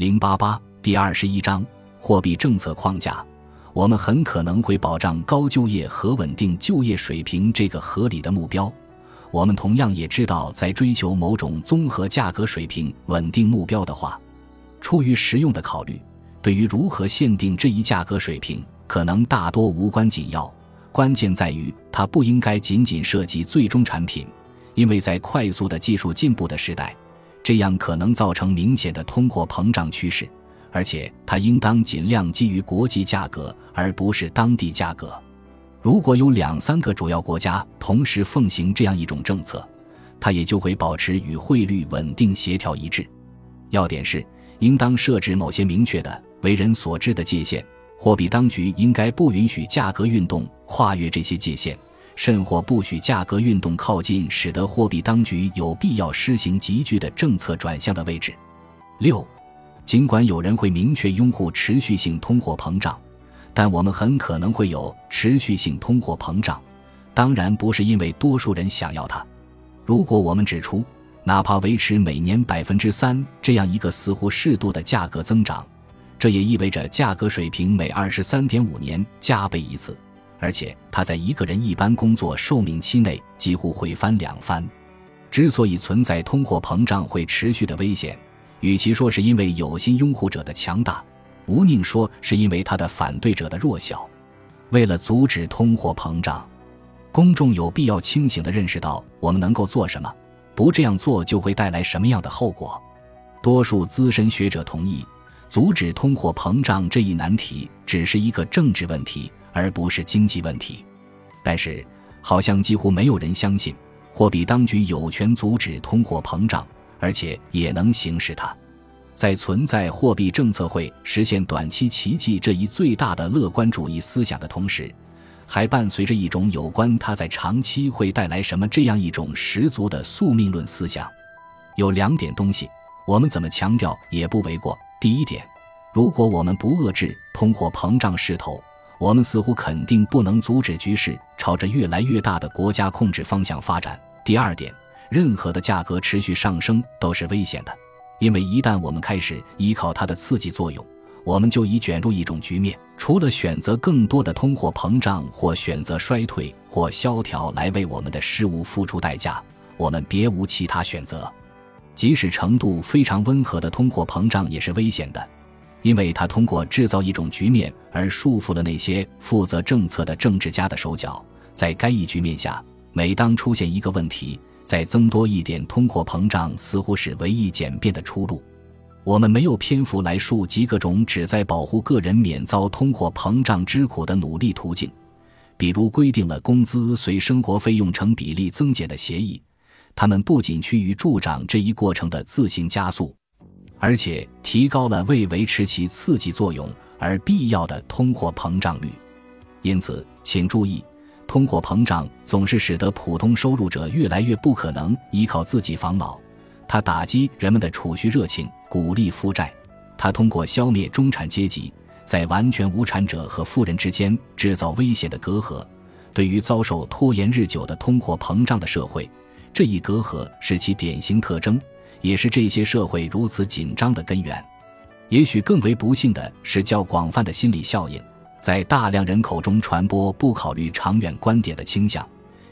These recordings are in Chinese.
零八八第二十一章货币政策框架。我们很可能会保障高就业和稳定就业水平这个合理的目标。我们同样也知道，在追求某种综合价格水平稳定目标的话，出于实用的考虑，对于如何限定这一价格水平，可能大多无关紧要。关键在于，它不应该仅仅涉及最终产品，因为在快速的技术进步的时代，这样可能造成明显的通货膨胀趋势。而且，它应当尽量基于国际价格，而不是当地价格。如果有两三个主要国家同时奉行这样一种政策，它也就会保持与汇率稳定协调一致。要点是，应当设置某些明确的、为人所知的界限。货币当局应该不允许价格运动跨越这些界限，甚或不许价格运动靠近使得货币当局有必要施行急剧的政策转向的位置。六，尽管有人会明确拥护持续性通货膨胀，但我们很可能会有持续性通货膨胀，当然不是因为多数人想要它。如果我们指出，哪怕维持每年百分之三这样一个似乎适度的价格增长，这也意味着价格水平每二十三点五年加倍一次，而且它在一个人一般工作寿命期内几乎会翻两番。之所以存在通货膨胀会持续的危险，与其说是因为有心拥护者的强大，无宁说是因为他的反对者的弱小。为了阻止通货膨胀，公众有必要清醒地认识到我们能够做什么，不这样做就会带来什么样的后果。多数资深学者同意。阻止通货膨胀这一难题只是一个政治问题，而不是经济问题。但是，好像几乎没有人相信货币当局有权阻止通货膨胀，而且也能行使它。在存在货币政策会实现短期奇迹这一最大的乐观主义思想的同时，还伴随着一种有关它在长期会带来什么这样一种十足的宿命论思想。有两点东西，我们怎么强调也不为过。第一点，如果我们不遏制通货膨胀势头，我们似乎肯定不能阻止局势朝着越来越大的国家控制方向发展。第二点，任何的价格持续上升都是危险的，因为一旦我们开始依靠它的刺激作用，我们就已卷入一种局面：除了选择更多的通货膨胀，或选择衰退或萧条来为我们的失误付出代价，我们别无其他选择。即使程度非常温和的通货膨胀也是危险的，因为他通过制造一种局面而束缚了那些负责政策的政治家的手脚。在该一局面下，每当出现一个问题，再增多一点通货膨胀似乎是唯一简便的出路。我们没有篇幅来述及各种旨在保护个人免遭通货膨胀之苦的努力途径，比如规定了工资随生活费用成比例增减的协议。他们不仅趋于助长这一过程的自行加速，而且提高了为维持其刺激作用而必要的通货膨胀率。因此，请注意，通货膨胀总是使得普通收入者越来越不可能依靠自己防老。它打击人们的储蓄热情，鼓励负债。它通过消灭中产阶级在完全无产者和富人之间制造危险的隔阂。对于遭受拖延日久的通货膨胀的社会。这一隔阂是其典型特征，也是这些社会如此紧张的根源。也许更为不幸的是，较广泛的心理效应在大量人口中传播，不考虑长远观点的倾向，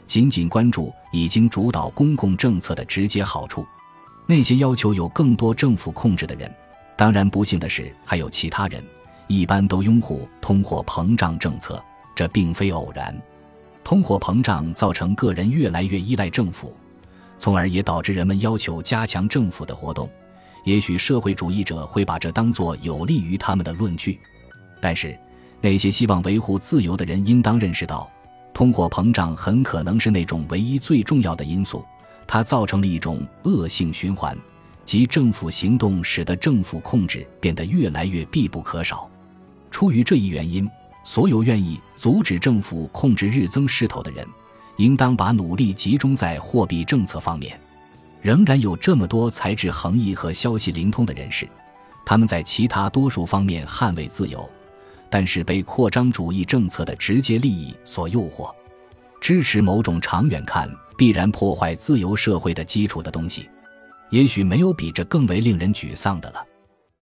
仅仅关注已经主导公共政策的直接好处。那些要求有更多政府控制的人，当然不幸的是还有其他人，一般都拥护通货膨胀政策。这并非偶然。通货膨胀造成个人越来越依赖政府。从而也导致人们要求加强政府的活动。也许社会主义者会把这当作有利于他们的论据，但是那些希望维护自由的人应当认识到，通货膨胀很可能是那种唯一最重要的因素。它造成了一种恶性循环，即政府行动使得政府控制变得越来越必不可少。出于这一原因，所有愿意阻止政府控制日增势头的人。应当把努力集中在货币政策方面。仍然有这么多才智横溢和消息灵通的人士，他们在其他多数方面捍卫自由，但是被扩张主义政策的直接利益所诱惑，支持某种长远看必然破坏自由社会的基础的东西。也许没有比这更为令人沮丧的了。